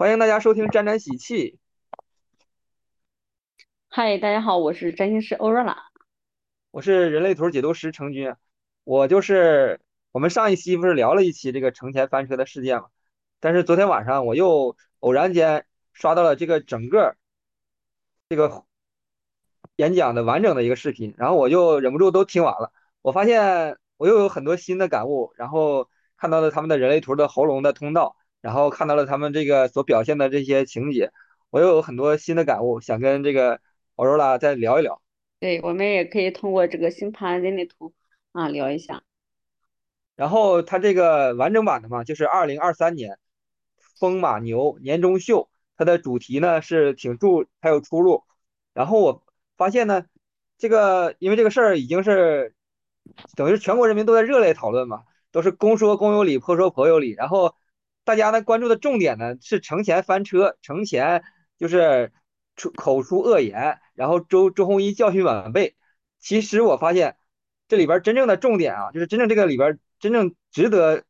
欢迎大家收听沾沾喜气，嗨，大家好，我是占星师欧若拉。我是人类图解读师程军。我就是我们上一期不是聊了一期这个程前翻车的事件嘛，但是昨天晚上我又偶然间刷到了这个整个这个演讲的完整的一个视频，然后我就忍不住都听完了。我发现我又有很多新的感悟，然后看到了他们的人类图的喉咙的通道，然后看到了他们这个所表现的这些情节，我又有很多新的感悟，想跟这个欧若拉再聊一聊。对，我们也可以通过这个星盘人类图啊聊一下。然后它这个完整版的嘛，就是二零二三年风马牛年终秀，它的主题呢是挺注还有出入。然后我发现呢，这个因为这个事儿已经是等于是全国人民都在热烈讨论嘛，都是公说公有理，婆说婆有理。然后大家呢关注的重点呢是程前翻车，程前就是出口出恶言，然后周周鸿祎教训晚辈。其实我发现这里边真正的重点啊，就是真正这个里边真正值得，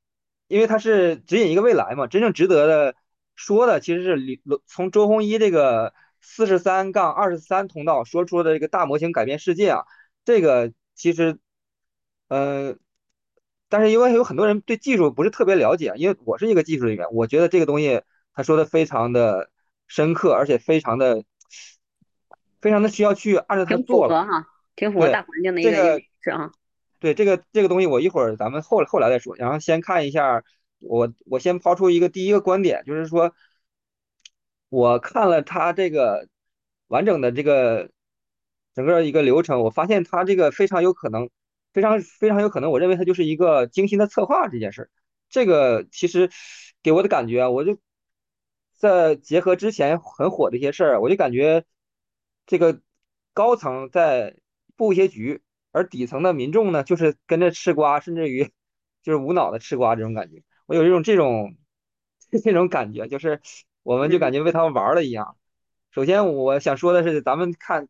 因为它是指引一个未来嘛，真正值得的说的其实是李从周鸿祎这个四十三杠二十三通道说出的这个大模型改变世界啊，这个其实，呃，但是因为有很多人对技术不是特别了解，因为我是一个技术人员，我觉得这个东西他说的非常的深刻，而且非常的非常的需要去按照它挺符做哈，挺符合大对，环境的一个是啊。对这个这个东西，我一会儿咱们后后来再说。然后先看一下，我我先抛出一个第一个观点，就是说，我看了他这个完整的这个整个一个流程，我发现他这个非常有可能，非常非常有可能，我认为它就是一个精心的策划这件事儿。这个其实给我的感觉啊，我就在结合之前很火的一些事儿，我就感觉这个高层在布一些局。而底层的民众呢，就是跟着吃瓜，甚至于就是无脑的吃瓜这种感觉。我有一种这种 这种感觉，就是我们就感嗯，觉被他们玩了一样。首先，我想说的是，咱们看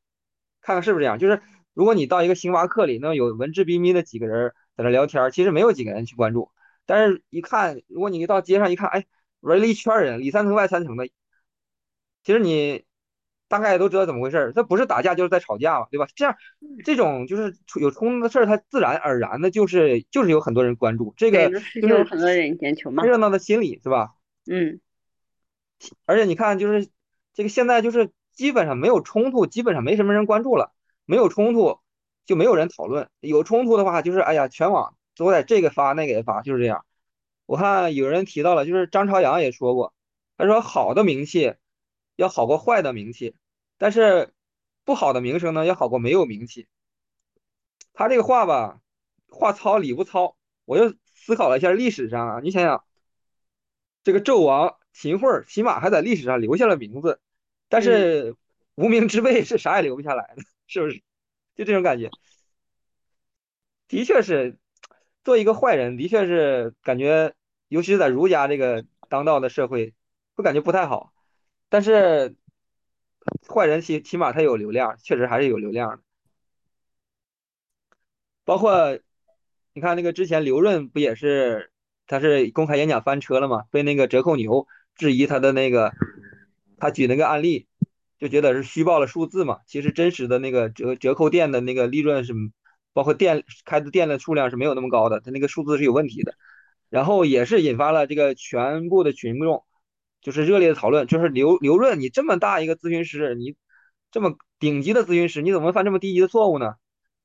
看看是不是这样，就是如果你到一个星巴克里，那有文质彬彬的几个人在那聊天，其实没有几个人去关注。但是，一看，如果你到街上一看，哎，围了一圈人，里三层外三层的，其实你大概都知道怎么回事儿，这不是打架就是在吵架嘛，对吧？这样这种就是有冲突的事儿，它自然而然的就是就是有很多人关注，这，个就很多人眼球嘛。热闹的心理，是吧？嗯，而且你看，就是这个现在就是基本上没有冲突，基本上没什么人关注了，没有冲突就没有人讨论，有冲突的话就是哎呀，全网都在这个发那个也发，就是这样。我看有人提到了，就是张朝阳也说过，他说好的名气要好过坏的名气，但是不好的名声呢要好过没有名气。他这个话吧，话糙理不糙，我就思考了一下历史上啊，你想想这个纣王秦桧儿，起码还在历史上留下了名字，但嗯，是无名之辈是啥也留不下来的，是不是？就这种感觉，的确是做一个坏人，的确是感觉，尤其是在儒家这个当道的社会，会感觉不太好。但是坏人起起码他有流量，确实还是有流量的。包括你看那个之前刘润不也是，他是公开演讲翻车了嘛，被那个折扣牛质疑他的那个，他举那个案例，就觉得是虚报了数字嘛，其实真实的那个折折扣店的那个利润是，包括店开的店的数量是没有那么高的，他那个数字是有问题的。然后也是引发了这个全部的群众就是热烈的讨论，就是刘刘润，你这么大一个咨询师，你这么顶级的咨询师，你怎么犯这么低级的错误呢？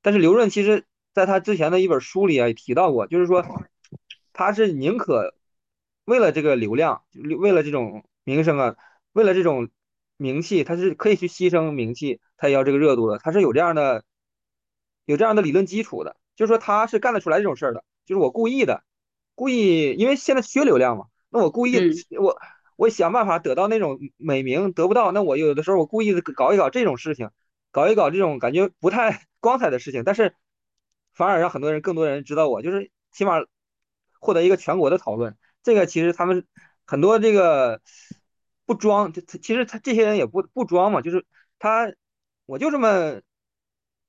但是刘润其实在他之前的一本书里啊也提到过，就是说他是宁可为了这个流量，为了这种名声啊，为了这种名气，他是可以去牺牲名气，他也要这个热度的，他是有这样的有这样的理论基础的，就是说他是干得出来这种事儿的，就是我故意的，故意因为现在缺流量嘛，那我故意嗯，我我想办法得到那种美名，得不到，那我有的时候我故意的搞一搞这种事情。搞一搞这种感觉不太 光彩的事情，但是反而让很多人、更多人知道我，就是起码获得一个全国的讨论。这个其实他们很多这个不装，就其实他这些人也不不装嘛，就是他我就这么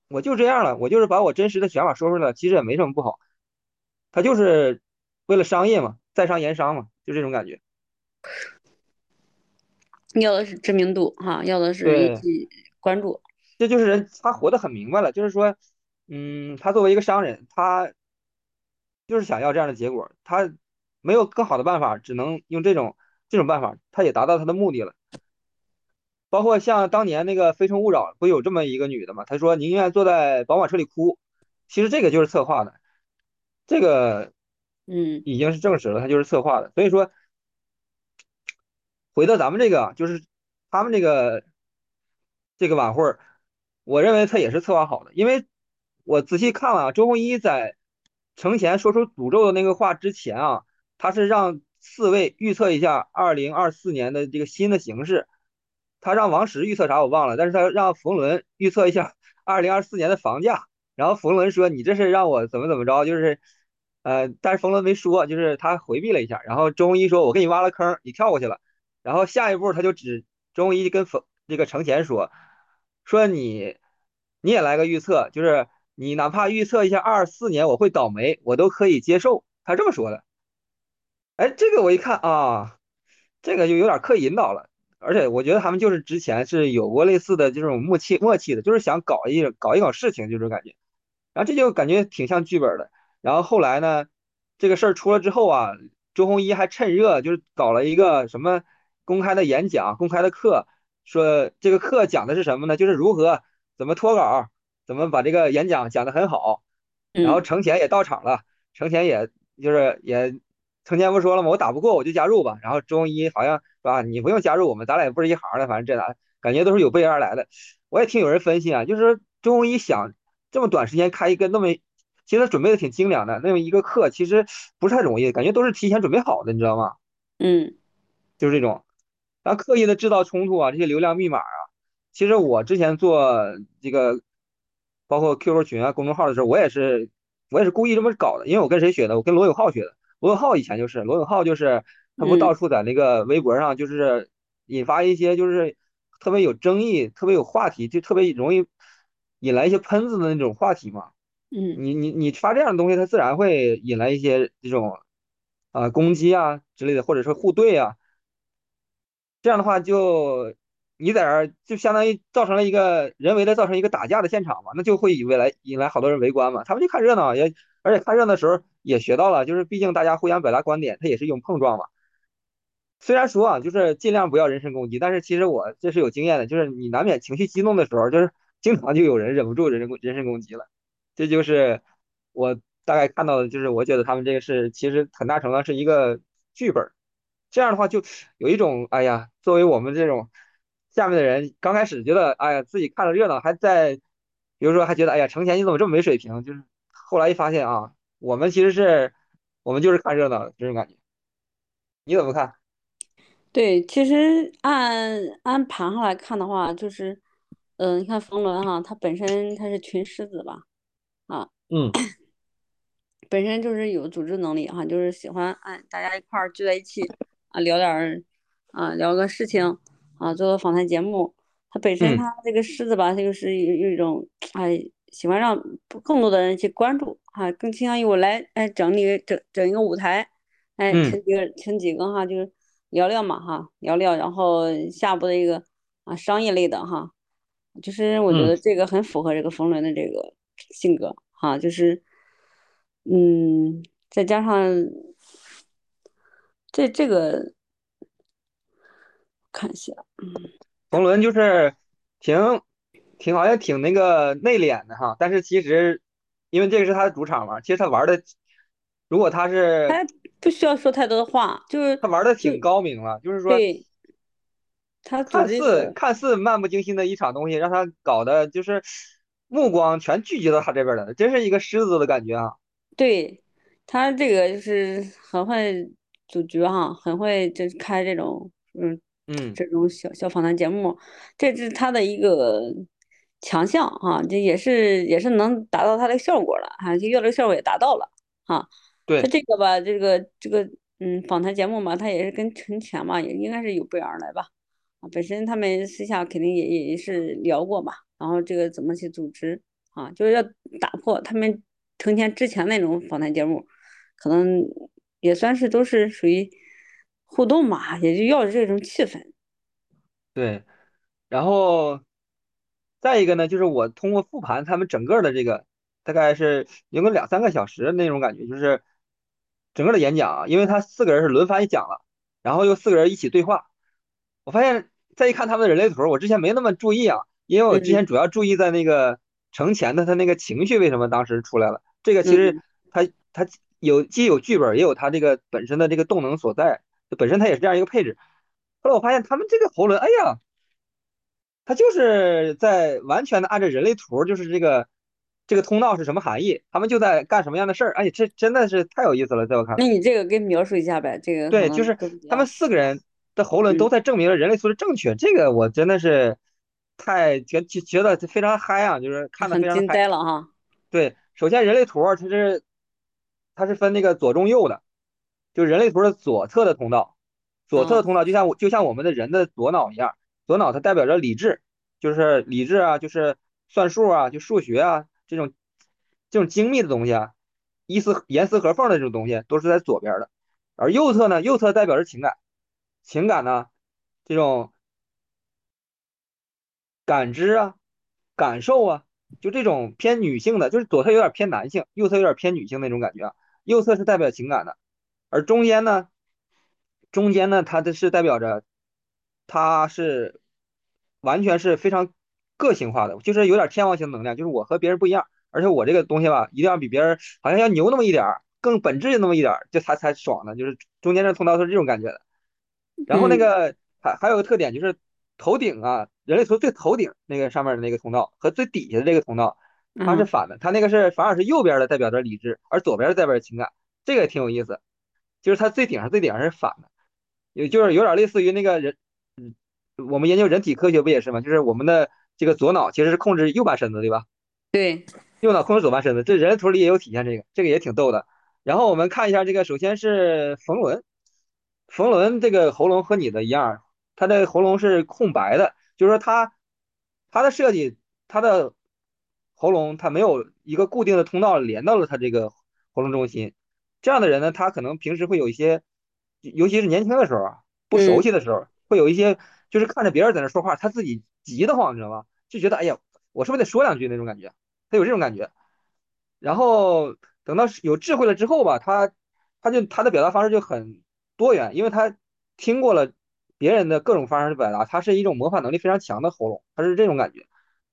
我就这样了，我就是把我真实的想法说出来了，其实也没什么不好。他就是为了商业嘛，在商言商嘛，就这种感觉。要的是知名度哈，要的是关注。这就是人他活得很明白了，就是说，嗯，他作为一个商人，他就是想要这样的结果，他没有更好的办法，只能用这种这种办法，他也达到他的目的了。包括像当年那个《非诚勿扰》，不有这么一个女的嘛？她说宁愿坐在宝马车里哭，其实这个就是策划的，这个嗯已经是证实了，他就是策划的。所以说，回到咱们这个，就是他们这个这个晚会儿，我认为他也是策划好的，因为我仔细看了啊，周鸿祎在程前说出诅咒的那个话之前啊，他是让四位预测一下二零二四年的这个新的形势，他让王石预测啥我忘了，但是他让冯仑预测一下 二零二四年的房价，然后冯仑说你这是让我怎么怎么着，就是呃，但是冯仑没说，就是他回避了一下，然后中医说我给你挖了坑，你跳过去了。然后下一步他就指周一跟冯这个程前说，说你你也来个预测，就是你哪怕预测一下二四年我会倒霉，我都可以接受。他这么说的。哎，这个我一看啊，这个就有点刻意引导了，而且我觉得他们就是之前是有过类似的这种默契默契的，就是想搞一搞一搞事情，就这种感觉。然后这就感觉挺像剧本的。然后后来呢，这个事儿出了之后啊，周鸿祎还趁热就是搞了一个什么公开的演讲、公开的课，说这个课讲的是什么呢？就是如何怎么脱稿，怎么把这个演讲讲得很好。然后嗯程前也到场了，程前也就是也程前不说了吗？我打不过我就加入吧。然后周鸿祎好像是吧，你不用加入我们，咱俩也不是一行的，反正这俩感觉都是有备而来的。我也听有人分析啊，就是周鸿祎想这么短时间开一个那么，其实他准备的挺精良的那么一个课，其实不是太容易，感觉都是提前准备好的，你知道吗？嗯就是这种，然后刻意的制造冲突啊，这些流量密码啊，其实我之前做这个，包括 QQ 群啊、公众号的时候，我也是我也是故意这么搞的，因为我跟谁学的？我跟罗永浩学的。罗永浩以前就是罗永浩，就是他不到嗯处在那个微博上，就是引发一些就是特别有争议、特别有话题，就特别容易引来一些喷子的那种话题嘛。嗯你你你发这样的东西，他自然会引来一些这种啊、攻击啊之类的，或者说互怼啊。这样的话就你在这儿就相当于造成了一个人为的造成一个打架的现场嘛，那就会以为来引来好多人围观嘛，他们就看热闹，也而且看热闹的时候也学到了，就是毕竟大家互相表达观点，它也是一种碰撞嘛。虽然说啊，就是尽量不要人身攻击，但是其实我这是有经验的，就是你难免情绪激动的时候，就是 经常就有人忍不住人身人身攻击了，这就是我大概看到的，就是我觉得他们这个是其实很大程度上是一个剧本。这样的话就有一种，哎呀，作为我们这种下面的人，刚开始觉得，哎呀，自己看着热闹，还在，比如说还觉得，哎呀，程前你怎么这么没水平？就是后来一发现啊，我们其实是，我们就是看热闹的这种感觉。你怎么看？对，其实按按盘上来看的话，就是，嗯、你看冯仑哈，他本身他是群狮子吧，啊，嗯 本身就是有组织能力哈，就是喜欢哎大家一块儿聚在一起啊聊点儿啊聊个事情啊做个访谈节目。他本身嗯他这个狮子吧，他就是有有一种哎喜欢让更多的人去关注啊，更倾向于我来哎整理整整一个舞台，哎嗯。请几个请几个哈就是聊聊嘛哈聊聊，然后下部的一个啊商业类的哈，就是我觉嗯，得这个很符合这个冯仑的这个性格哈，就是。嗯，再加上这这个看一下，冯仑就是挺挺好像挺那个内敛的哈，但是其实因为这个是他的主场嘛，其实他玩的，如果他是他不需要说太多的话，就是他玩的挺高明了，就是说。对他看似看似漫不经心的一场东西，让他搞的就是目光全聚集到他这边来了，真是一个狮子的感觉啊！对他这个就是很会组局哈，很会就开这种嗯嗯，这种小小访谈节目，这是他的一个强项哈，这也是也是能达到它的效果了哈，就要这个效果也达到了哈。他对，这个吧，这个这个嗯访谈节目嘛，他也是跟陈前嘛，也应该是有备而来吧。啊，本身他们私下肯定也也是聊过嘛，然后这个怎么去组织啊，就是要打破他们成天之前那种访谈节目，可能也算是都是属于互动嘛，也就要这种气氛。对，然后再一个呢，就是我通过复盘他们整个的这个，大概是有个两三个小时的那种感觉，就是整个的演讲啊，因为他四个人是轮番讲了，然后又四个人一起对话，我发现再一看他们的人类图，我之前没那么注意啊，因为我之前嗯主要注意在那个程前的他那个情绪为什么当时出来了，这个其实嗯，他他有既有剧本，也有他这个本身的这个动能所在，本身他也是这样一个配置。后来我发现他们这个喉轮，哎呀。它就是在完全的按照人类图，就是这个这个通道是什么含义，他们就在干什么样的事儿。哎，这真的是太有意思了，在我看来，那你这个给描述一下呗，这个对，就是他们四个人的喉咙都嗯，在证明了人类图是正确，这个我真的是太觉觉觉得非常嗨啊，就是看的非常嗨。呆了哈。对，首先人类图它是它是分那个左中右的，就是人类图的左侧的通道，左侧的哦，通道就像我就像我们的人的左脑一样，左脑它代表着理智，就是理智啊，就是算数啊，就数学啊这种这种精密的东西啊，一丝严丝合缝的这种东西都是在左边的，而右侧呢，右侧代表着情感，情感呢这种感知啊、感受啊，就这种偏女性的，就是左侧有点偏男性，右侧有点偏女性那种感觉啊。右侧是代表情感的，而中间呢，中间呢，它的是代表着，它是完全是非常个性化的，就是有点天王星能量，就是我和别人不一样，而且我这个东西吧，一定要比别人好像要牛那么一点儿，更本质那么一点儿，这才才爽呢，就是中间这通道是这种感觉的。然后那嗯。个还还有个特点就是头顶啊，人类图最头顶那个上面的那个通道和最底下的这个通道，它是嗯，反的，它那个是反而是右边的代表着理智，而左边的代表着情感，这个也挺有意思，就是它最顶上最顶上是反的，也就是有点类似于那个人，嗯，我们研究人体科学不也是吗？就是我们的这个左脑其实是控制右半身子，对吧？对，右脑控制左半身子，这人类图里也有体现这个，这个也挺逗的。然后我们看一下这个，首先是冯仑，冯仑这个喉咙和你的一样，他的喉咙是空白的，就是说他他的设计，他的喉咙他没有一个固定的通道连到了他这个喉咙中心。这样的人呢，他可能平时会有一些，尤其是年轻的时候啊，不熟嗯悉的时候，会有一些就是看着别人在那说话，他自己急得慌，你知道吗？就觉得哎呀，我是不是得说两句那种感觉？他有这种感觉。然后等到有智慧了之后吧，他他就他的表达方式就很多元，因为他听过了别人的各种方式的表达，他是一种模仿能力非常强的喉咙，他是这种感觉，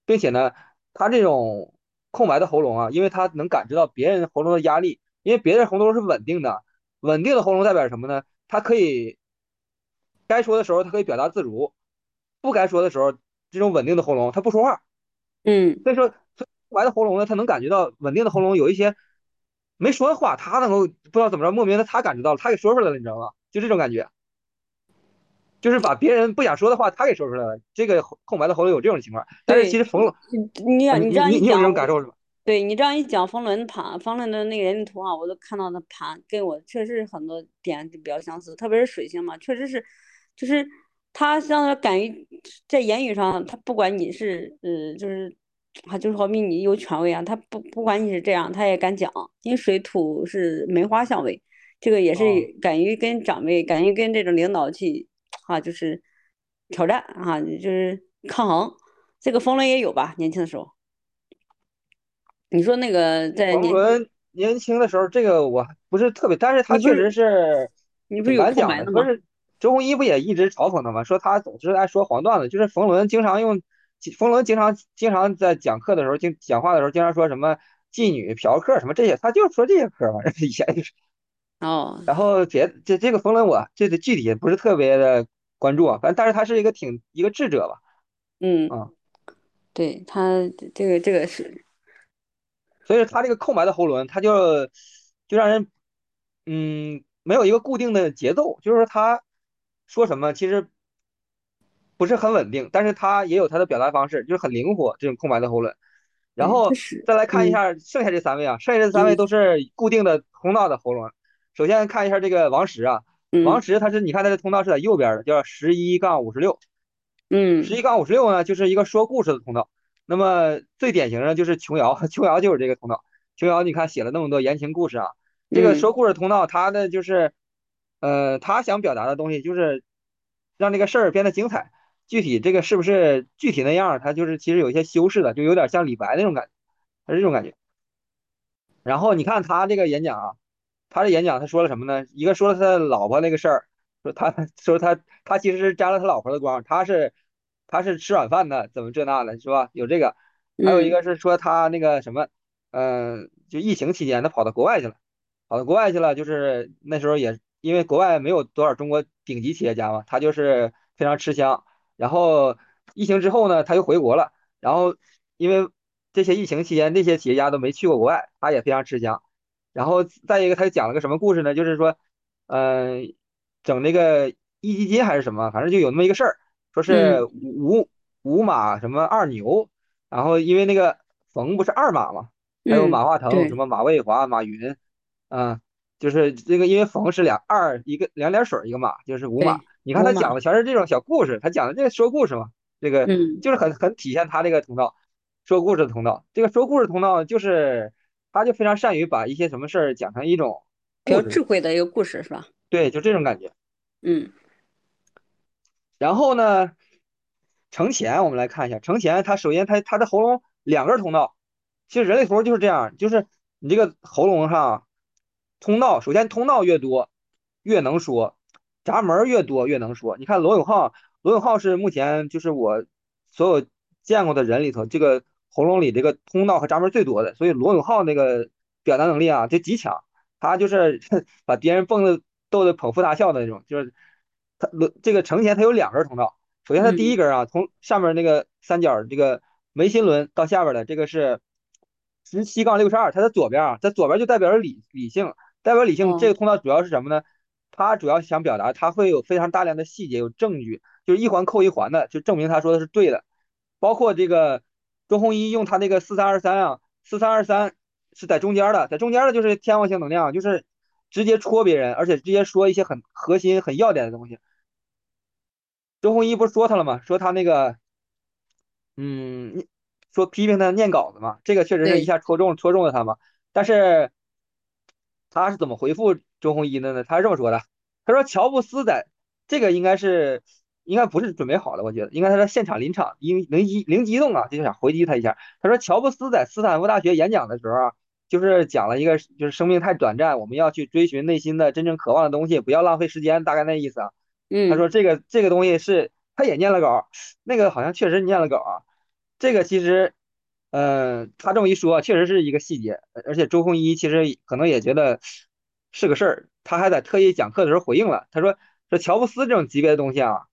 并且呢，他这种空白的喉咙啊，因为他能感知到别人喉咙的压力，因为别人喉咙是稳定的，稳定的喉咙代表什么呢？他可以该说的时候他可以表达自如，不该说的时候，这种稳定的喉咙他不说话，嗯，所以说，空白的喉咙呢，他能感觉到稳定的喉咙有一些没说的话，他能够不知道怎么着，莫名的他感觉到了，他给说出来了，你知道吗？就这种感觉，就是把别人不想说的话，他给说出来了。这个空白的喉咙有这种情况，但是其，实冯你你你这你你你有这种感受是吧？对你这样一讲，冯仑盘，冯仑的那个人类图啊，我都看到那盘跟我确实很多点就比较相似，特别是水星嘛，确实是，就是他相当于敢于在言语上，他不管你是呃，就是他就是好比你有权威啊，他不不管你是这样，他也敢讲，因为水土是梅花相位，这个也是啊，敢于跟长辈，敢于跟这种领导去啊，就是挑战啊，就是抗衡。这个冯仑也有吧？年轻的时候，你说那个在年轻，冯仑年轻的时候，这个我不是特别，但是他确实是你不是有。空白的吗？不是周鸿祎不也一直嘲讽他吗？说他总是爱说黄段子，就是冯仑经常用，冯仑经常经常在讲课的时候，经讲话的时候，经常说什么妓女、嫖客什么这些，他就说这些嗑嘛。以前就是，哦，然后别这这个冯仑我这个具体也不是特别的关注啊，反正但是他是一个挺一个智者吧，嗯，啊、对他这个这个是，所以他这个空白的喉轮，他就就让人嗯没有一个固定的节奏，就是说他说什么其实不是很稳定，但是他也有他的表达方式，就是很灵活这种空白的喉轮。然后，再来看一嗯下剩下这三位啊，剩下这三位嗯都是固定的通道的喉轮。首先看一下这个王石啊，王嗯石他是你看他的通道是在右边的，叫十一杠五十六，十一嗯杠五十六呢就是一个说故事的通道。那么最典型的就是琼瑶，琼瑶就是这个通道。琼瑶你看写了那么多言情故事啊，这个嗯说故事通道，他的就是，呃，他想表达的东西就是让这个事儿变得精彩。具体这个是不是具体那样，他就是其实有一些修饰的，就有点像李白那种感觉，他是这种感觉。然后你看他这个演讲啊，他的演讲他说了什么呢？一个说了他老婆那个事儿，说他 说他他其实是沾了他老婆的光，他是他是吃软饭的，怎么这那的，是吧？有这个，还有一嗯个是说他那个什么，嗯、就疫情期间他跑到国外去了。跑到国外去了，就是那时候也因为国外没有多少中国顶级企业家嘛，他就是非常吃香。然后疫情之后呢，他又回国了。然后因为这些疫情期间，那些企业家都没去过国外，他也非常吃香。然后再一个，他又讲了个什么故事呢？就是说，嗯、整那个壹基金还是什么，反正就有那么一个事儿，说是嗯，五五马什么二牛，然后因为那个冯不是二马嘛，还有马嗯，化腾、什么马蔚华、马云。嗯，就是这个，因为冯是两二一个两点水儿一个马，就是五马。你看他讲，的全是这种小故事，他讲的这个说故事嘛，这个嗯，就是很很体现他这个通道，说故事的通道。这个说故事通道就是他就非常善于把一些什么事儿讲成一种比较，智慧的一个故事是吧？对，就这种感觉。嗯然后呢，程前我们来看一下，程前他首先他他的喉咙两根通道，其实人类图就是这样，就是你这个喉咙上通道，首先通道越多越能说，闸门越多越能说。你看罗永浩，罗永浩是目前就是我所有见过的人里头，这个喉咙里这个通道和闸门最多的，所以罗永浩那个表达能力啊就极强，他就是 把别人蹦的逗得捧腹大笑的那种，就是他罗这个程前他有两根通道。首先，他第一嗯根啊，从上面那个三角这个眉心轮到下边的这个是十七杠六十二，它的左边啊，它左边就代表着理理性，代表理性。这个哦通道主要是什么呢？他主要想表达，他会有非常大量的细节，有证据，就是一环扣一环的，就证明他说的是对的。包括这个周鸿祎用他那个四三二三啊，四三二三是在中间的，在中间的就是天王星能量，就是直接戳别人，而且直接说一些很核心、很要点的东西。周鸿祎不是说他了吗？说他那个，嗯，说批评他念稿子嘛，这个确实是一，下戳中戳中了他嘛。但是他是怎么回复周鸿祎的呢？他是这么说的，他说乔布斯在这个应该是应该不是准备好的，我觉得应该他在现场临场应灵机灵机一动啊，就想回击他一下。他说乔布斯在斯坦福大学演讲的时候啊，就是讲了一个就是生命太短暂，我们要去追寻内心的真正渴望的东西，不要浪费时间，大概那意思啊。他嗯说这个这个东西是他也念了稿，那个好像确实念了稿啊。这个其实，嗯、他这么一说，确实是一个细节，而且周鸿祎其实可能也觉得是个事儿，他还在特意讲课的时候回应了，他说说乔布斯这种级别的东西啊，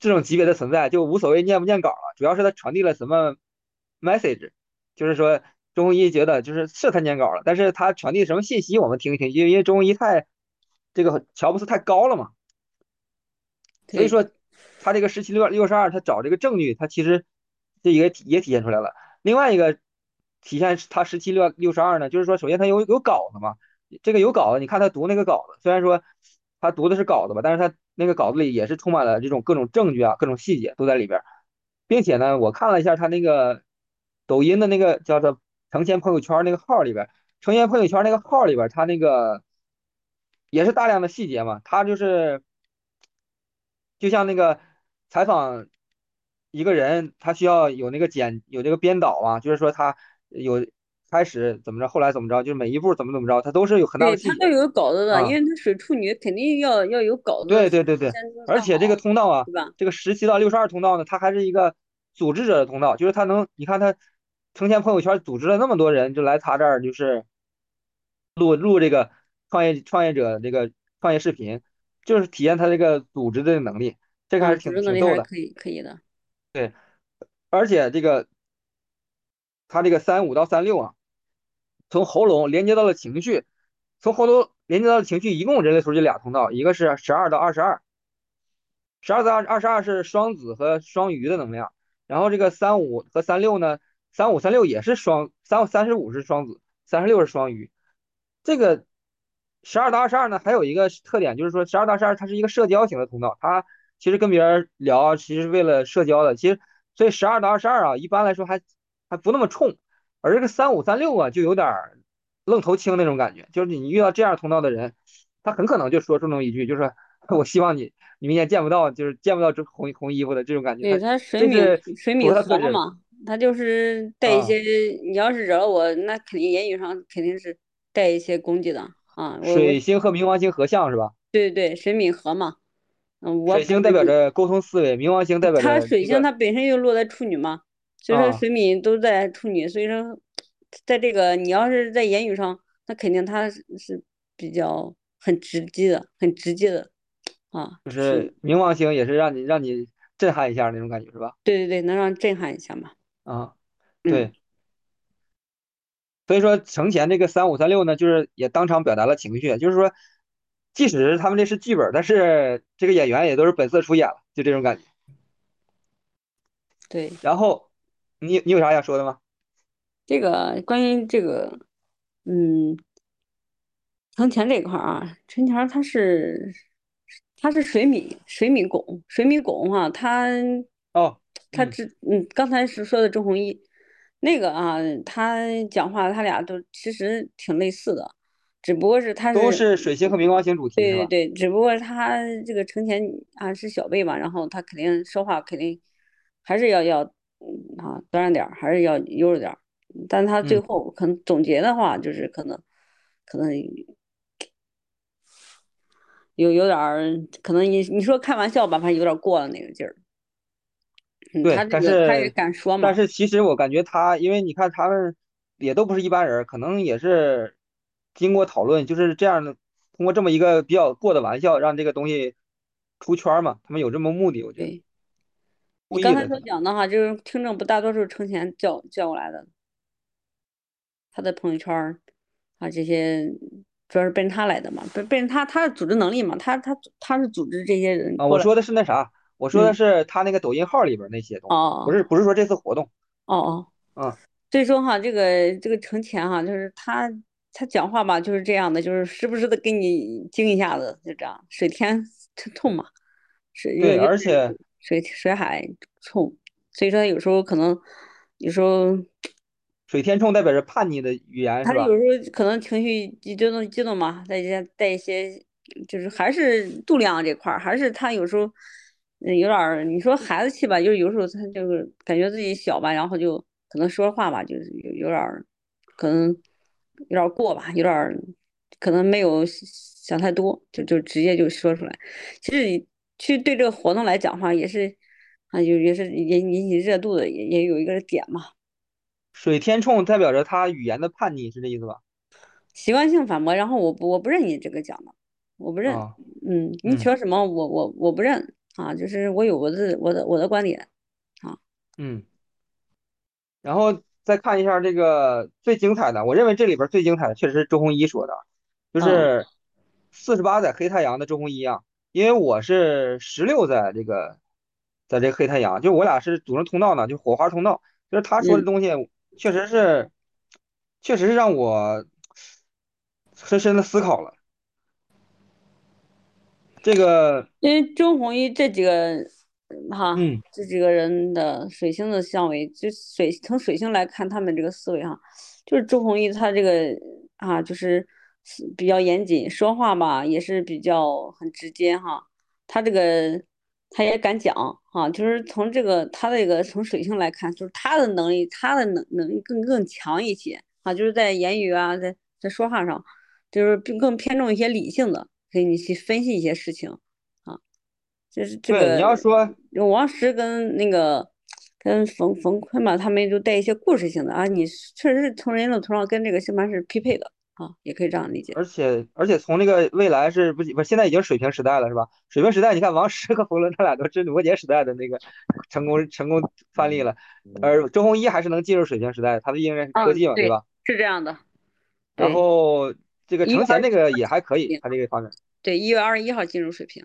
这种级别的存在就无所谓念不念稿了，主要是他传递了什么 message，就是说周鸿祎觉得就是是他念稿了，但是他传递什么信息我们听一听，因为因为周鸿祎太这个乔布斯太高了嘛。所以，说他这个十七六六十二，他找这个证据，他其实这也也体现出来了。另外一个体现他十七六六十二呢，就是说，首先他有有稿子嘛，这个有稿子，你看他读那个稿子，虽然说他读的是稿子吧，但是他那个稿子里也是充满了这种各种证据啊，各种细节都在里边，并且呢，我看了一下他那个抖音的那个叫做成千朋友圈那个号里边，成千朋友圈那个号里边，他那个也是大量的细节嘛，他就是。就像那个采访一个人，他需要有那个剪有这个编导啊，就是说他有开始怎么着，后来怎么着，就是每一步怎么怎么着，他都是有很大的对，他都有稿子的，因啊。为他水处女肯定要要有稿子对对对对，而且这个，通道啊，这个十七到六十二通道呢，它还是一个组织者的通道，就是他能，你看他成天朋友圈组织了那么多人，就来他这儿就是录录这个创业创业者这个创业视频，就是体验他这个组织的能力，这个还啊，是挺挺逗的。可以可以的。对，而且这个他这个三五到三六啊，从喉咙连接到了情绪，从喉咙连接到了情绪，一共人类图就俩通道，一个是十二到二十二，十二到二二十二是双子和双鱼的能量，然后这个三五和三六呢，三五三六也是双，三三十五是双子，三十六是双鱼。这个十二到二十二呢，还有一个特点就是说，十二到二十二它是一个社交型的通道，它其实跟别人聊啊，其实是为了社交的。其实所以十二到二十二啊，一般来说还还不那么冲，而这个三五三六啊，就有点儿愣头青那种感觉，就是你遇到这样通道的人，他很可能就说出那么一句，就是 我希望你你明天见不到，就是见不到这红红衣服的这种感觉。对，它它水敏水敏符合嘛，他就是带一啊。些，你要是惹了我，那肯定言语上肯定是带一些攻击的啊。水星和冥王星合相是吧？对对对，水敏和嘛，嗯，我水星代表着沟通思维，冥王星代表它着一个水星它本身就落在处女嘛，所以说啊，水敏都在处女，所以说在这个你要是在言语上，那肯定他是是比较很直接的，很直接的啊，就是，冥王星也是让你让你震撼一下那种感觉是吧？对对对，能让震撼一下嘛，啊，嗯，对，所以说程前这个三五三六呢，就是也当场表达了情绪，就是说，即使他们这是剧本，但是这个演员也都是本色出演了，就这种感觉。对，然后你你有啥想说的吗？这个关于这个，嗯。程前这块儿啊，程前儿他是他是水米水米拱水米拱哈、他哦，嗯，他只嗯刚才是说的周鸿祎那个啊，他讲话他俩都其实挺类似的，只不过是他都是是水星和冥王星主题？对对对，只不过他这个程前啊是小辈嘛，然后他肯定说话肯定还是要要嗯啊端着点儿，还是要悠着点儿，但他最嗯，后可能总结的话就是可能可能。有有点儿可能你你说开玩笑吧，反正有点过了那个劲儿。嗯，他对，这但个他也是敢说嘛，但是其实我感觉他，因为你看他们也都不是一般人，可能也是经过讨论，就是这样的，通过这么一个比较过的玩笑，让这个东西出圈儿嘛，他们有这么目的，我觉得对你刚才所。讲的哈，就是听众不大多数程前叫叫过来的，他的朋友圈儿啊这些主要是奔着他来的嘛，奔奔着他他的组织能力嘛，他他他是组织这些人我说的是那啥，我说的嗯，是他那个抖音号里边儿那些东西，不哦是不是说这次活动，哦哦，嗯，所以说哈，这个这个程前哈，就是他他讲话吧，就是这样的，就是时不时的给你惊一下子，就这样，水天冲嘛，水对，而且水水海冲，所以说有时候可能有时候水天冲代表着叛逆的语言？他有时候可能情绪激动激动嘛，再加带一些，就是还是度量这块儿，还是他有时候嗯有点儿，你说孩子气吧，就是有时候他就是感觉自己小吧，然后就可能说话吧，就是有有点儿可能有点儿过吧，有点儿可能没有想太多，就就直接就说出来。其实你去对这个活动来讲的话，也是啊，有也是引引起热度的，也也有一个点嘛。水天冲代表着他语言的叛逆，是这意思吧？习惯性反驳，然后我不我不认你这个讲的，我不认，啊，嗯，你嗯说什么我我我不认啊，就是我有我的我的我的观点啊，嗯。然后再看一下这个最精彩的，我认为这里边最精彩的确实是周鸿祎说的，就啊，是四十八载黑太阳的周鸿祎啊，因为我是十六载这个，在这个黑太阳，就我俩是组成通道呢，就火花通道，就是他说的嗯，东西确实是，确实是让我深深的思考了。这个，因为周鸿祎这几个嗯哈嗯，这几个人的水星的相位，就水从水星来看他们这个思维哈，就是周鸿祎他这个啊就是思比较严谨，说话吧也是比较很直接哈，他这个他也敢讲哈，就是从这个他这个从水星来看，就是他的能力他的能能力更更强一些啊，就是在言语啊在在说话上，就是更更偏重一些理性的。给你去分析一些事情啊，就是这对，你要说王石跟那个跟冯冯坤嘛，他们就带一些故事性的啊，你确实是从人的头上跟这个星盘是匹配的啊，也可以这样理解。而且而且从那个未来是不不现在已经水平时代了是吧？水平时代，你看王石和冯仑他俩都是摩羯时代的那个成功成功范例了，而周鸿祎还是能进入水平时代，他的应该是科嗯，技嘛，对对，吧？是这样的。然，后这个程前那个也还可以，他这个方面对，一月二十一号进入水平。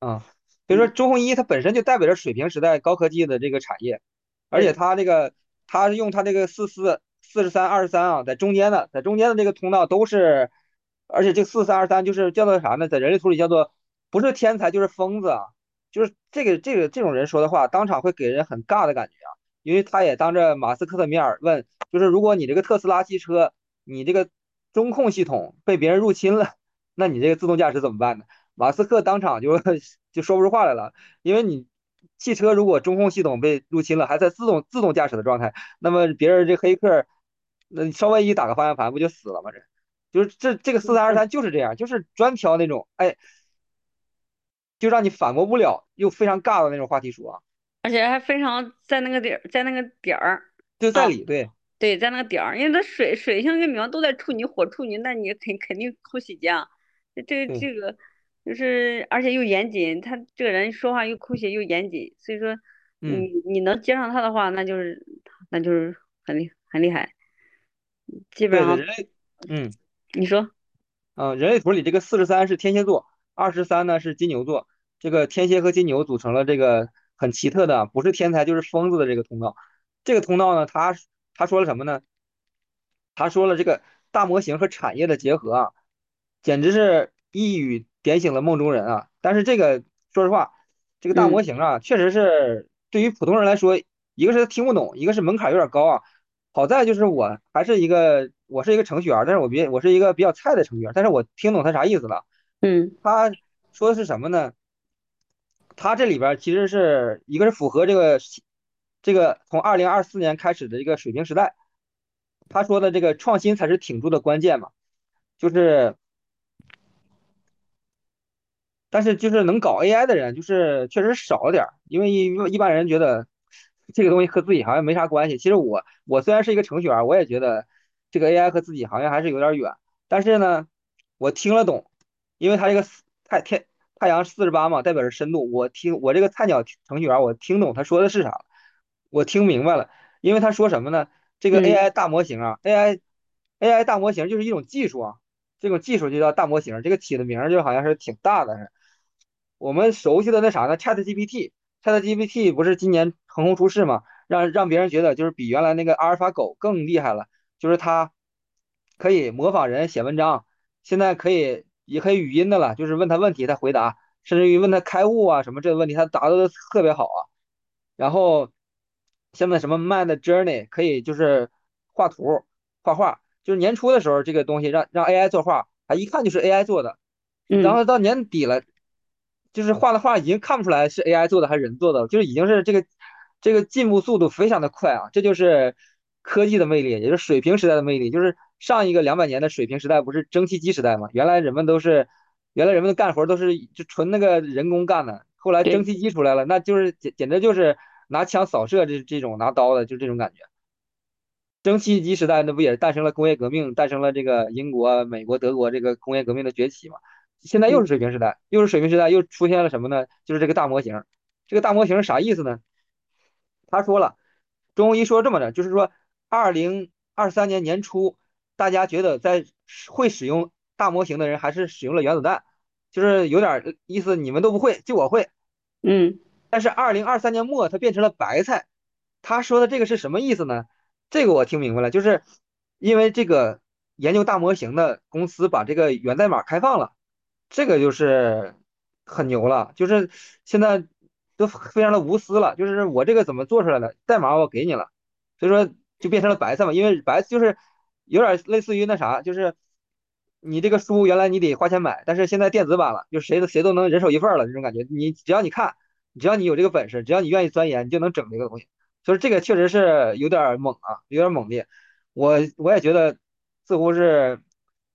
啊，所以说嗯周鸿祎它本身就代表着水平时代高科技的这个产业，而且对，他这个他是用他这个四四四十三二十三啊，在中间的，在中间的这个通道都是，而且这四三二三就是叫做啥呢？在人类图里叫做不是天才就是疯子啊，就是这个这个这种人说的话，当场会给人很尬的感觉啊，因为他也当着马斯克的面儿问，就是如果你这个特斯拉汽车，你这个中控系统被别人入侵了，那你这个自动驾驶怎么办呢？马斯克当场就就就说不出话来了，因为你汽车如果中控系统被入侵了，还在自动自动驾驶的状态，那么别人这黑客那稍微一打个方向盘不就死了吗？这就是这这个四三二三就是这样，就是专挑那种哎，就让你反驳不了又非常尬的那种话题说啊，而且还非常在那个点儿，在那个点儿啊，就在理，对对，在那个点儿，因为它水水星运明都在处女火处女，那你肯肯定扣细节啊。这这个就是而且又严谨，他这个人说话又抠写又严谨，所以说你嗯，你能接上他的话，那就是那就是很厉很厉害，基本上嗯。你说，嗯，人类图里这个四十三是天蝎座，二十三呢是金牛座，这个天蝎和金牛组成了这个很奇特的，不是天才就是疯子的这个通道。这个通道呢，他他说了什么呢？他说了这个大模型和产业的结合啊，简直是一语点醒了梦中人啊。但是这个说实话，这个大模嗯型啊，确实是对于普通人来说，一个是他听不懂，一个是门槛有点高啊。好在就是我还是一个我是一个程序员，但是我比我是一个比较菜的程序员，但是我听懂他啥意思了。嗯他说的是什么呢？他这里边儿其实是一个是符合这个这个从二零二四年开始的一个水平时代，他说的这个创新才是挺住的关键嘛，就是但是就是能搞 AI 的人就是确实少了点儿，因为一一般人觉得这个东西和自己好像没啥关系。其实我我虽然是一个程序员，我也觉得这个 AI 和自己好像还是有点远。但是呢，我听了懂，因为它这个四太天太阳四十八嘛，代表着深度。我听我这个菜鸟程序员，我听懂他说的是啥了，我听明白了。因为他说什么呢？这个嗯 AI 大模型啊，AI AI 大模型就是一种技术啊，这种技术就叫大模型，这个起的名儿就好像是挺大的。我们熟悉的那啥呢？ChatGPT，ChatGPT 不是今年横空出世嘛？让让别人觉得就是比原来那个阿尔法狗更厉害了，就是它可以模仿人写文章，现在可以也可以语音的了，就是问他问题他回答，甚至于问他开悟啊什么这个问题他答的都特别好啊。然后现在什么 Mind Journey 可以就是画图、画画，就是年初的时候这个东西让让 AI 作画，啊一看就是 AI 做的，然嗯，后到年底了，就是画的画已经看不出来是 AI 做的还是人做的，就是已经是这个这个进步速度非常的快啊，这就是科技的魅力，也就是水平时代的魅力。就是上一个两百年的水平时代不是蒸汽机时代吗？原来人们都是原来人们的干活都是就纯那个人工干的，后来蒸汽机出来了，那就是简简直就是拿枪扫射这这种拿刀的，就这种感觉。蒸汽机时代那不也诞生了工业革命，诞生了这个英国、美国、德国这个工业革命的崛起嘛？现在又是嗯水平时代，又是水平时代，又出现了什么呢？就是这个大模型。这个大模型是啥意思呢？他说了，中医说这么着，就是说，二零二三年年初，大家觉得在会使用大模型的人还是使用了原子弹，就是有点意思，你们都不会，就我会。嗯但是二零二三年末，它变成了白菜。他说的这个是什么意思呢？这个我听明白了，就是因为这个研究大模型的公司把这个源代码开放了，这个就是很牛了，就是现在都非常的无私了，就是我这个怎么做出来的，代码我给你了，所以说就变成了白菜嘛，因为白就是有点类似于那啥，就是你这个书原来你得花钱买，但是现在电子版了，就谁都谁都能人手一份了这种感觉，你只要你看。只要你有这个本事，只要你愿意钻研，你就能整这个东西。所以这个确实是有点猛啊，有点猛烈。我我也觉得似乎是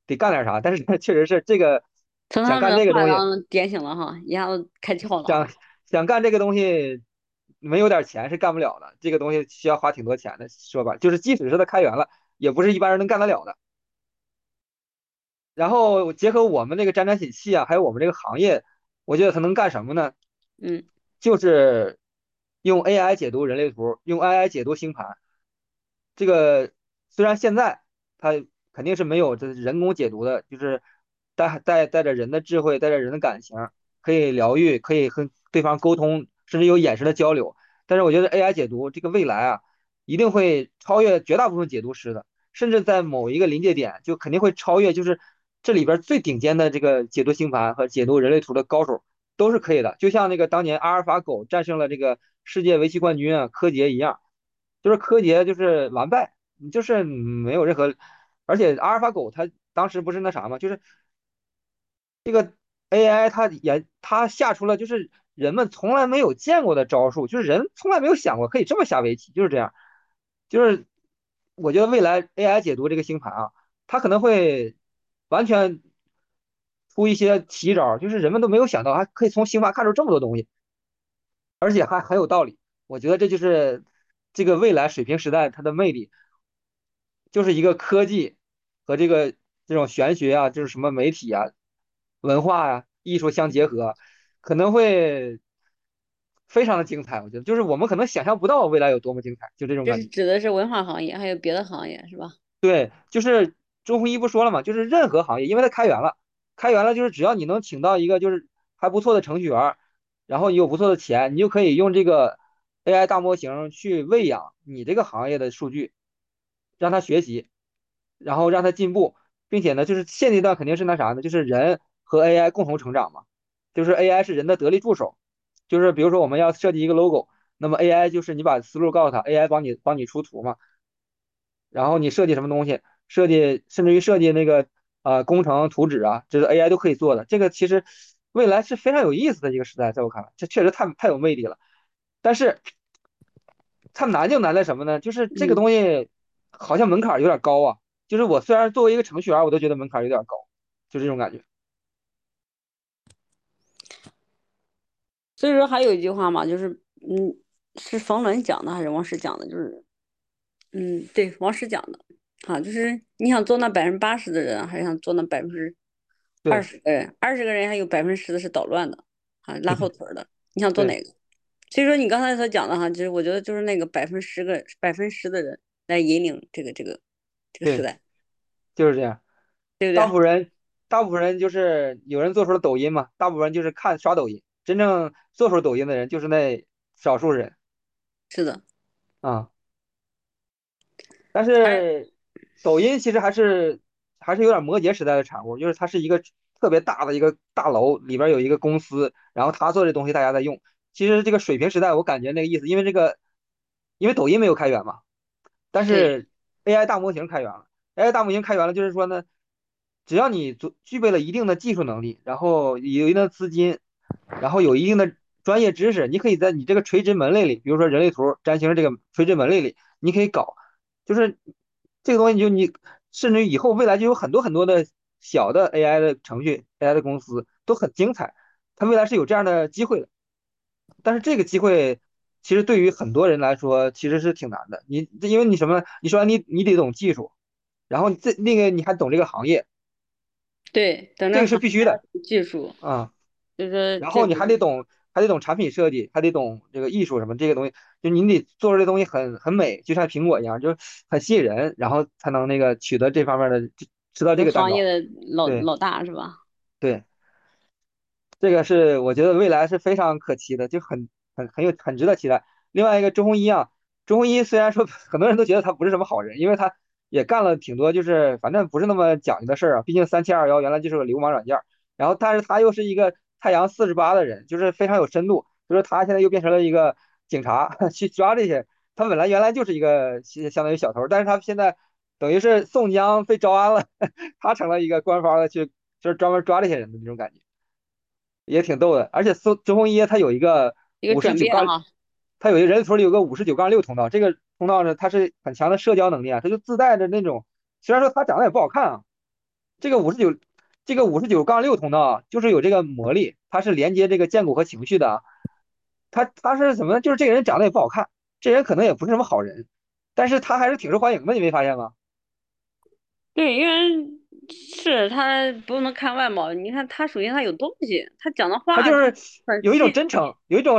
得干点啥，但是 确实是这个想干这个东西，点醒了哈，一下子开窍了想。想干这个东西，没有点钱是干不了的。这个东西需要花挺多钱的，说吧，就是即使是他开源了，也不是一般人能干得了的。然后结合我们这个沾沾喜气啊，还有我们这个行业，我觉得他能干什么呢？嗯就是用 AI 解读人类图，用 AI 解读星盘。这个虽然现在它肯定是没有这人工解读的，就是带带带着人的智慧，带着人的感情，可以疗愈，可以和对方沟通，甚至有眼神的交流。但是我觉得 AI 解读这个未来啊，一定会超越绝大部分解读师的，甚至在某一个临界点，就肯定会超越，就是这里边最顶尖的这个解读星盘和解读人类图的高手都是可以的。就像那个当年阿尔法狗战胜了这个世界围棋冠军啊柯洁一样。就是柯洁就是完败，就是没有任何，而且阿尔法狗它当时不是那啥嘛，就是这个 AI 它也它下出了就是人们从来没有见过的招数，就是人从来没有想过可以这么下围棋，就是这样。就是我觉得未来 AI 解读这个星盘啊，它可能会完全出一些奇招，就是人们都没有想到，还可以从星盘看出这么多东西，而且还很有道理。我觉得这就是这个未来水平时代它的魅力，就是一个科技和这个这种玄学啊，就是什么媒体啊、文化呀、艺术相结合，可能会非常的精彩。我觉得就是我们可能想象不到未来有多么精彩，就这种感觉。指的是文化行业，还有别的行业是吧？对，就是周鸿祎不说了嘛，就是任何行业，因为它开源了，开源了就是只要你能请到一个就是还不错的程序员儿，然后你有不错的钱，你就可以用这个 AI 大模型去喂养你这个行业的数据，让它学习，然后让它进步，并且呢，就是现阶段肯定是那啥呢，就是人和 AI 共同成长嘛，就是 AI 是人的得力助手，就是比如说我们要设计一个 logo，那么 AI 就是你把思路告诉他，AI 帮你帮你出图嘛。然后你设计什么东西，设计甚至于设计那个呃工程图纸啊，这是 AI 都可以做的。这个其实未来是非常有意思的一个时代，在我看来，这确实太太有魅力了。但是它难就难在什么呢？就是这个，东西好像门槛有点高啊。就是我虽然作为一个程序员，我都觉得门槛有点高，就这种感觉。所以说还有一句话嘛，就是嗯，是冯仑讲的还是王石讲的？就是嗯，对，王石讲的啊，就是你想做那百分之八十的人，还是想做那百分之二对十个人？二十个人还有百分之十的是捣乱的啊，拉后腿儿的。你想做哪个？所以说你刚才所讲的哈，就是我觉得就是那个百分之十个百分之十的人来引领这个这个这个时，代，就是这样。对不对？大部分人，大部分人就是有人做出了抖音嘛，大部分人就是看刷抖音，真正做出抖音的人就是那少数人是的，啊。但是抖音其实还是还是有点摩羯时代的产物，就是它是一个特别大的一个大楼，里边有一个公司，然后他做这东西大家在用。其实这个水平时代我感觉那个意思，因为这个因为抖音没有开源嘛，但是 AI 大模型开源了，AI 大模型开源了，就是说呢，只要你足具备了一定的技术能力，然后有一定的资金，然后有一定的专业知识，你可以在你这个垂直门类里，比如说人类图、占星这个垂直门类里，你可以搞。就是这个东西，就你甚至于以后未来就有很多很多的小的 AI 的程序、AI 的公司都很精彩，它未来是有这样的机会的。但是这个机会其实对于很多人来说其实是挺难的。你因为你什么？你说你你得懂技术，然后这那个你还懂这个行业，对，等这个是必须的技术，啊。就是说然后你还得懂，还得懂产品设计，还得懂这个艺术什么这个东西，就你得做出这东西很很美，就像苹果一样，就很吸引人，然后才能那个取得这方面的吃到这个这个蛋糕。行业的老老大是吧？对，这个是我觉得未来是非常可期的，就很很很有很值得期待。另外一个周鸿祎啊，周鸿祎虽然说 很多人都觉得他不是什么好人，因为他也干了挺多就是反正不是那么讲究的事儿啊，毕竟三七二幺原来就是个流氓软件儿，然后但是他又是一个太阳四十八的人，就是非常有深度，就是他现在又变成了一个警察 去抓这些，他本来原来就是一个相相当于小偷，但是他现在等于是宋江被招安了，他成了一个官方的去就是专门抓这些人的那种感觉。也挺逗的。而且周周鸿祎他有一个五十九杠，他有一个人头里有个五十九杠六通道，这个通道呢，他是很强的社交能力啊，他就自带着那种，虽然说他长得也不好看啊，这个五十九这个五十九杠六通道啊就是有这个魔力，它是连接这个剑骨和情绪的啊。他他是怎么呢？就是这个人长得也不好看，这人可能也不是什么好人，但是他还是挺受欢迎的，你没发现吗？对，因为是他不能看外貌，你看他首先他有东西，他讲的话他就是有一种真诚，有一种，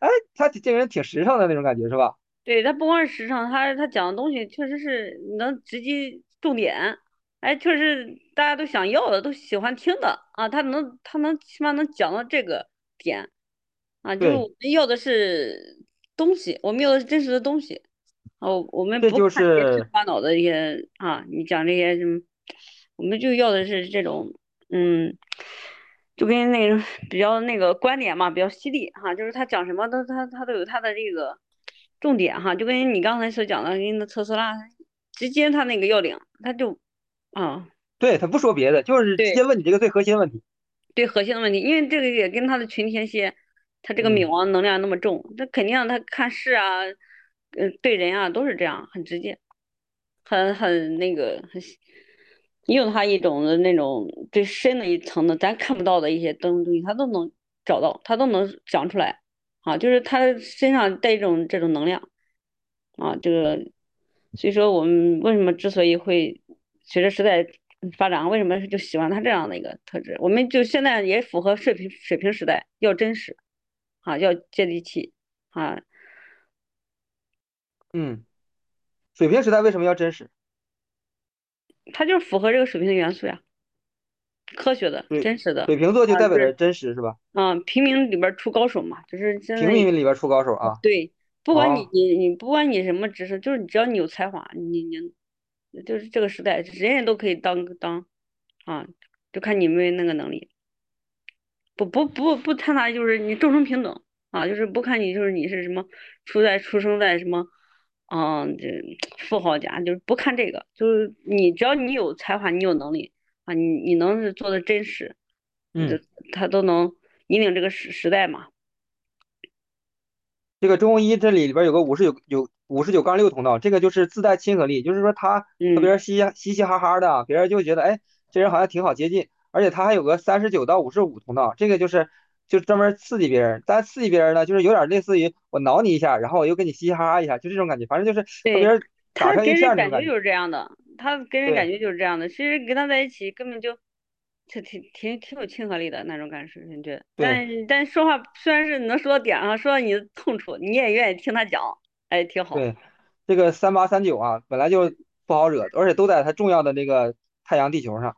哎，他这个人挺时尚的那种感觉，是吧？对他不光是时尚，他他讲的东西确实是能直击重点，哎，确实大家都想要的，都喜欢听的啊，他能他能起码能讲到这个点啊，就是我，们要的是东西，我们要的是真实的东西。哦，我们不看这些吃是瓜脑的一些啊，你讲这些什么，我们就要的是这种，嗯，就跟那个比较那个观点嘛，比较犀利哈，就是他讲什么都他他都有他的这个重点哈，就跟你刚才所讲的，跟那特斯拉直接他那个要领，他就啊，对，他不说别的，就是直接问你这个最核心的问题。对核心的问题，因为这个也跟他的群天蝎，他这个冥嗯王能量那么重，那肯定他看事啊，嗯，对人啊都是这样，很直接，很很那个很，用他一种的那种最深的一层的，咱看不到的一些东东西，他都能找到，他都能讲出来，啊，就是他身上带一种这种能量，啊，这个，所以说我们为什么之所以会随着时代发展，为什么就喜欢他这样的一个特质？我们就现在也符合水平水平时代，要真实，啊，要接地气，啊，嗯，水平时代为什么要真实？它就符合这个水平的元素呀，科学的、真实的，水瓶座就啊，代表着就是真实是吧？嗯，平民里边出高手嘛，就是现平民里边出高手啊。对，不管你哦，你你不管你什么知识，就是你只要你有才华，你你就是这个时代人人都可以当当啊，就看你们那个能力，不不不不探讨就是你众生平等啊，就是不看你就是你是什么出在出生在什么，嗯，这富豪家，就是不看这个，就是你只要你有才华，你有能力啊，你你能是做的真实，嗯。他都能引领这个时时代嘛，这个中医这里里边有个五十有有五十九杠六通道，这个就是自带亲和力，就是说他和别嗯，人嘻嘻嘻嘻哈哈的，别人就觉得哎，这人好像挺好接近，而且他还有个三十九到五十五通道，这个就是就专门刺激别人，但刺激别人呢，就是有点类似于我挠你一下，然后我又跟你嘻嘻哈哈一下，就这种感觉，反正就是和别。人打成一他给人感觉。就是这样的，他给人感觉就是这样的。其实跟他在一起根本就挺挺挺挺有亲和力的那种感觉，但但说话虽然是能说到点上，说到你的痛处，你也愿意听他讲，哎，挺好。对，这个三八三九啊，本来就不好惹，而且都在它重要的那个太阳地球上，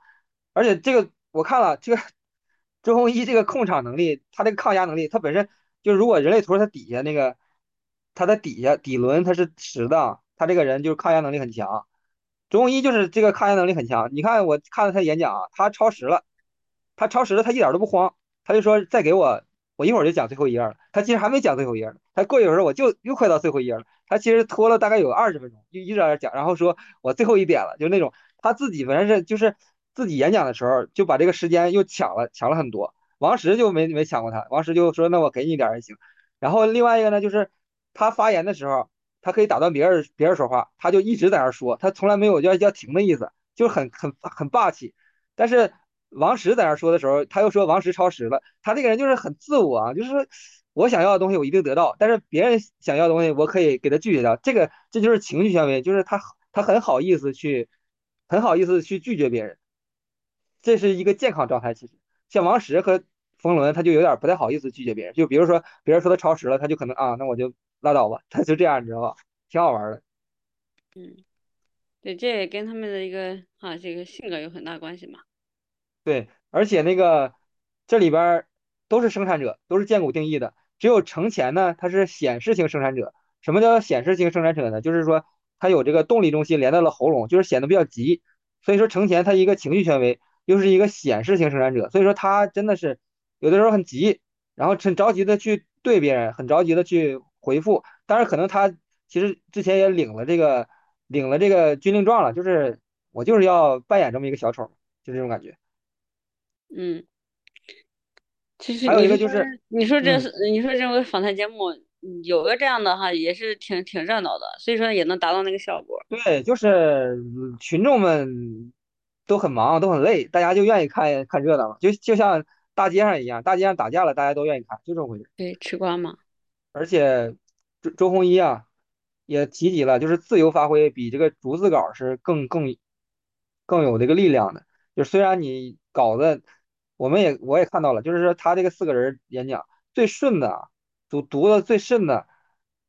而且这个我看了，这个周鸿祎这个控场能力，他这个抗压能力，他本身就如果人类图它底下那个，它的底下底轮它是实的，他这个人就是抗压能力很强。周鸿祎就是这个抗压能力很强，你看我看了他演讲啊，他超时了，他超时了，他一点都不慌，他就说再给我，我一会儿就讲最后一页了。他其实还没讲最后一页呢，他过一会儿我就又快到最后一页了。他其实拖了大概有二十分钟，就一直在那讲，然后说我最后一点了，就那种他自己反正是就是自己演讲的时候就把这个时间又抢了抢了很多。王石就没没抢过他，王石就说那我给你点儿也行。然后另外一个呢，就是他发言的时候，他可以打断别人别人说话，他就一直在那儿说，他从来没有要要停的意思，就是很很很霸气。但是王石在那说的时候，他又说王石超时了，他这个人就是很自我啊，就是我想要的东西我一定得到，但是别人想要的东西我可以给他拒绝掉，这个这就是情绪行为，就是他他很好意思去很好意思去拒绝别人，这是一个健康状态。其实像王石和冯仑，他就有点不太好意思拒绝别人，就比如说别人说他超时了，他就可能啊，那我就拉倒吧，他就这样，你知道吧？挺好玩的。嗯，对，这也跟他们的一个啊这个性格有很大关系嘛。对，而且那个这里边儿都是生产者，都是建股定义的。只有程前呢，它是显示性生产者。什么叫显示性生产者呢？就是说它有这个动力中心连到了喉咙，就是显得比较急。所以说程前它一个情绪权威，又是一个显示性生产者。所以说他真的是有的时候很急，然后很着急的去对别人，很着急的去回复。当然可能他其实之前也领了这个领了这个军令状了，就是我就是要扮演这么一个小丑，就这种感觉。嗯，其实还有一个就是，你说这你说这个访谈节目嗯有个这样的哈，也是挺挺热闹的，所以说也能达到那个效果。对，就是嗯群众们都很忙，都很累，大家就愿意看看热闹嘛，就就像大街上一样，大街上打架了，大家都愿意看，就这么回事。对，吃瓜嘛。而且周周鸿祎啊，也提及了，就是自由发挥比这个逐字稿是更更更有这个力量的。就虽然你稿子，我们也我也看到了，就是说他这个四个人演讲最顺的啊，读读的最顺的，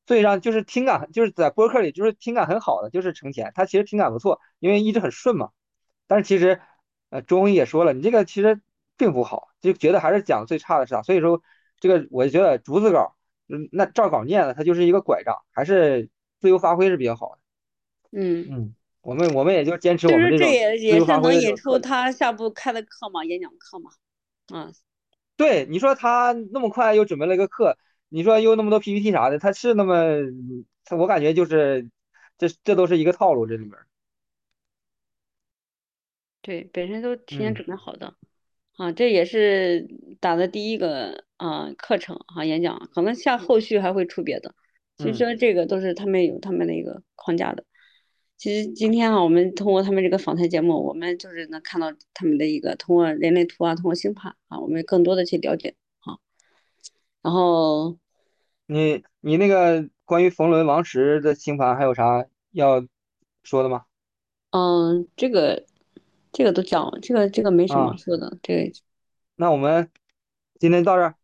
最让就是听感就是在播客里就是听感很好的，就是程前，他其实听感不错，因为一直很顺嘛。但是其实，呃，中医也说了，你这个其实并不好，就觉得还是讲最差的是啥。所以说，这个我觉得逐字稿。嗯，那照稿念的，它就是一个拐杖，还是自由发挥是比较好的。嗯，嗯，我们我们也就坚持就是我们这种这也也是能引出。他下部开的课嘛，演讲课嘛。啊，对，你说他那么快又准备了一个课，你说又那么多 PPT 啥的，他是那么，他我感觉就是这这都是一个套路，这里面对，本身都提前嗯，准备好的。啊，这也是打的第一个啊课程啊演讲，可能下后续还会出别的。其实嗯，说这个都是他们有他们的一个框架的。其实今天啊，我们通过他们这个访谈节目，我们就是能看到他们的一个通过人类图啊，通过星盘啊，我们更多的去了解啊。然后你你那个关于冯仑王石的星盘还有啥要说的吗？嗯，这个这个都讲，这个这个没什么啊，说的。这个那我们今天到这儿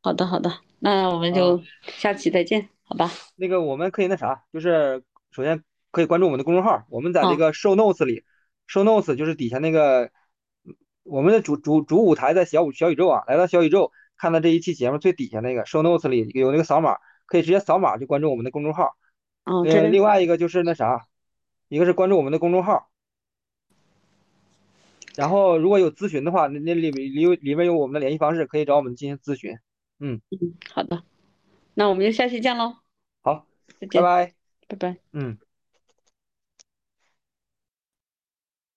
好的好的，那我们啊。就下期再见，好吧？那个我们可以那啥，就是首先可以关注我们的公众号，我们在这啊个 show notes 里，show notes 就是底下那个嗯我们的主主主舞台在小宇小宇宙啊，来到小宇宙看到这一期节目最底下那个 show notes 里有那个扫码，可以直接扫码就关注我们的公众号。哦，这呃，另外一个就是那啥，一个是关注我们的公众号，然后如果有咨询的话，那那里面里里面有我们的联系方式，可以找我们进行咨询。嗯，好的，那我们就下期见喽，好，再见，拜拜。拜拜。嗯。